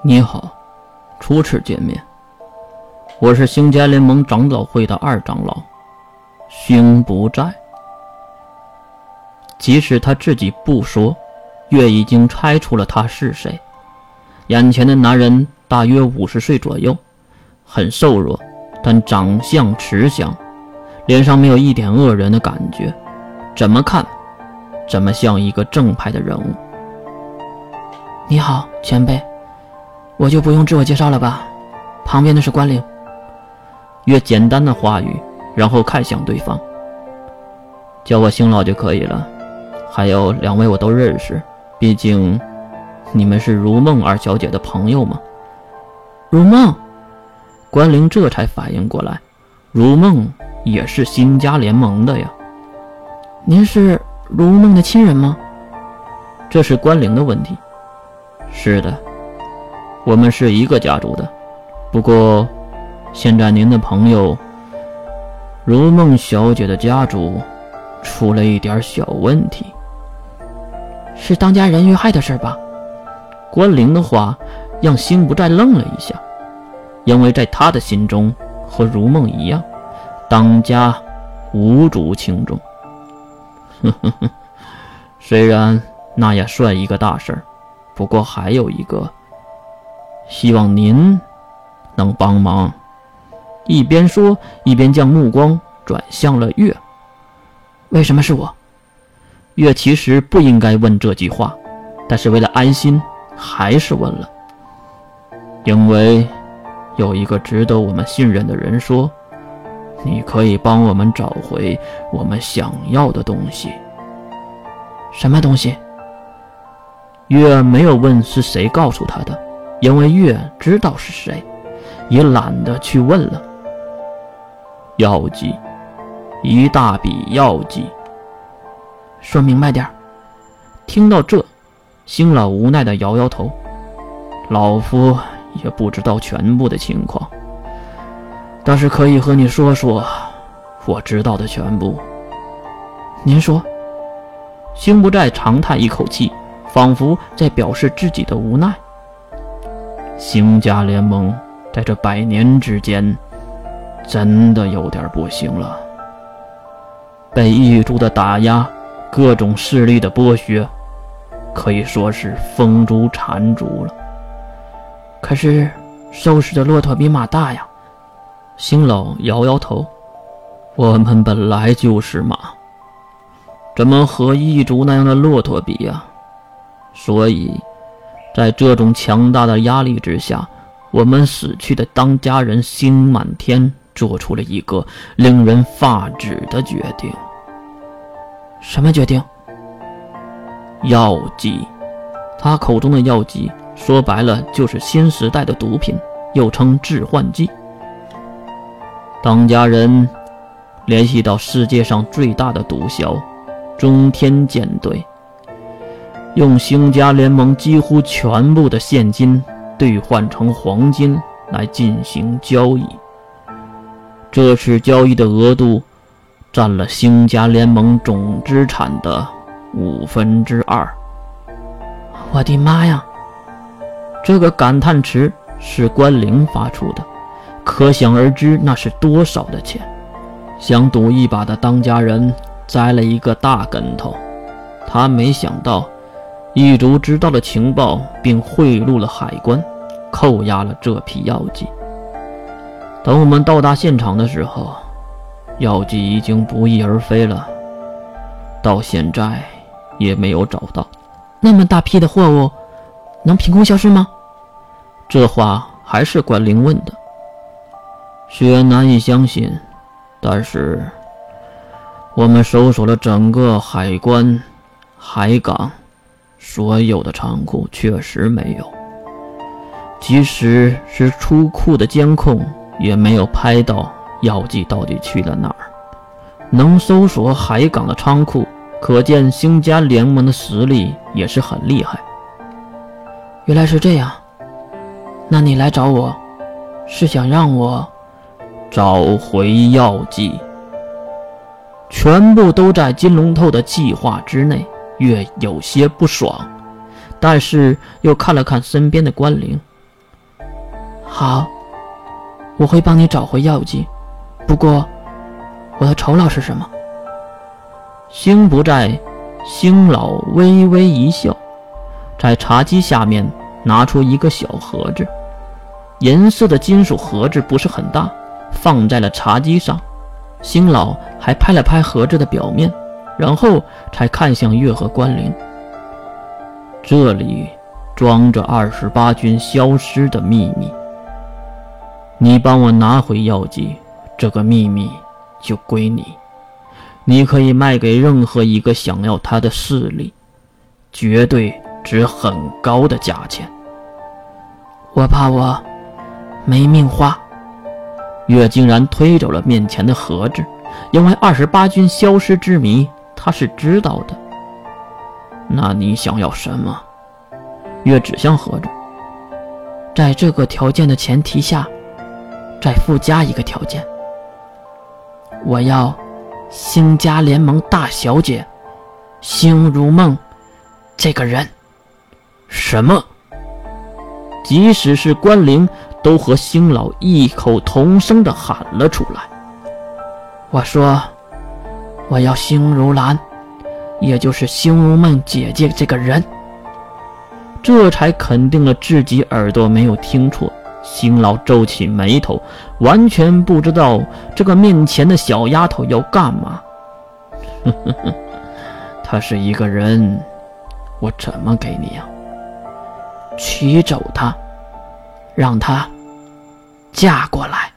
你好，初次见面。我是星家联盟长老会的二长老，星不在。即使他自己不说，月已经猜出了他是谁。眼前的男人大约五十岁左右，很瘦弱，但长相慈祥，脸上没有一点恶人的感觉，怎么看，怎么像一个正派的人物。你好，前辈，我就不用自我介绍了吧？旁边的是关灵。越简单的话语，然后看向对方，叫我星老就可以了。还有两位我都认识，毕竟你们是如梦二小姐的朋友嘛。如梦，关灵这才反应过来，如梦也是新家联盟的呀。您是如梦的亲人吗？这是关灵的问题。是的，我们是一个家族的。不过，现在您的朋友如梦小姐的家族出了一点小问题，是当家人遇害的事吧？关灵的话让心不再愣了一下，因为在他的心中和如梦一样，当家无足轻重。呵呵呵，虽然那也算一个大事儿。不过还有一个，希望您能帮忙。一边说，一边将目光转向了月。为什么是我？月其实不应该问这句话，但是为了安心，还是问了。因为有一个值得我们信任的人说，你可以帮我们找回我们想要的东西。什么东西？月没有问是谁告诉他的，因为月知道是谁，也懒得去问了。药剂，一大笔药剂。说明白点听到这，星老无奈的摇摇头。老夫也不知道全部的情况，但是可以和你说说我知道的全部。您说。星不在长叹一口气。仿佛在表示自己的无奈。星家联盟在这百年之间，真的有点不行了。被异族的打压，各种势力的剥削，可以说是风烛残烛了。可是，收拾的骆驼比马大呀。星老摇摇头：“我们本来就是马，怎么和异族那样的骆驼比呀？”所以，在这种强大的压力之下，我们死去的当家人星满天做出了一个令人发指的决定。什么决定？药剂。他口中的药剂，说白了就是新时代的毒品，又称致幻剂。当家人联系到世界上最大的毒枭——中天舰队。用星家联盟几乎全部的现金兑换成黄金来进行交易，这次交易的额度占了星家联盟总资产的五分之二。我的妈呀！这个感叹词是关灵发出的，可想而知那是多少的钱。想赌一把的当家人栽了一个大跟头，他没想到。异族知道了情报，并贿赂了海关，扣押了这批药剂。等我们到达现场的时候，药剂已经不翼而飞了，到现在也没有找到。那么大批的货物，能凭空消失吗？这话还是关灵问的。虽然难以相信，但是我们搜索了整个海关、海港。所有的仓库确实没有，即使是出库的监控也没有拍到药剂到底去了哪儿。能搜索海港的仓库，可见星家联盟的实力也是很厉害。原来是这样，那你来找我，是想让我找回药剂？全部都在金龙头的计划之内。月有些不爽，但是又看了看身边的关灵，好，我会帮你找回药剂。不过，我的酬劳是什么？星不在，星老微微一笑，在茶几下面拿出一个小盒子，银色的金属盒子不是很大，放在了茶几上。星老还拍了拍盒子的表面，然后才看向月和关灵。这里装着二十八军消失的秘密，你帮我拿回药剂，这个秘密就归你。你可以卖给任何一个想要他的势力，绝对值很高的价钱。我怕我没命花。月竟然推走了面前的盒子，因为二十八军消失之谜他是知道的。那你想要什么？月指向盒子，在这个条件的前提下，再附加一个条件，我要。星家联盟大小姐，星如梦，这个人，什么？即使是关灵，都和星老异口同声的喊了出来。我说，我要星如兰，也就是星如梦姐姐这个人。这才肯定了自己耳朵没有听错。星老皱起眉头，完全不知道这个面前的小丫头要干嘛。呵呵呵，她是一个人，我怎么给你呀？娶走她，让她嫁过来。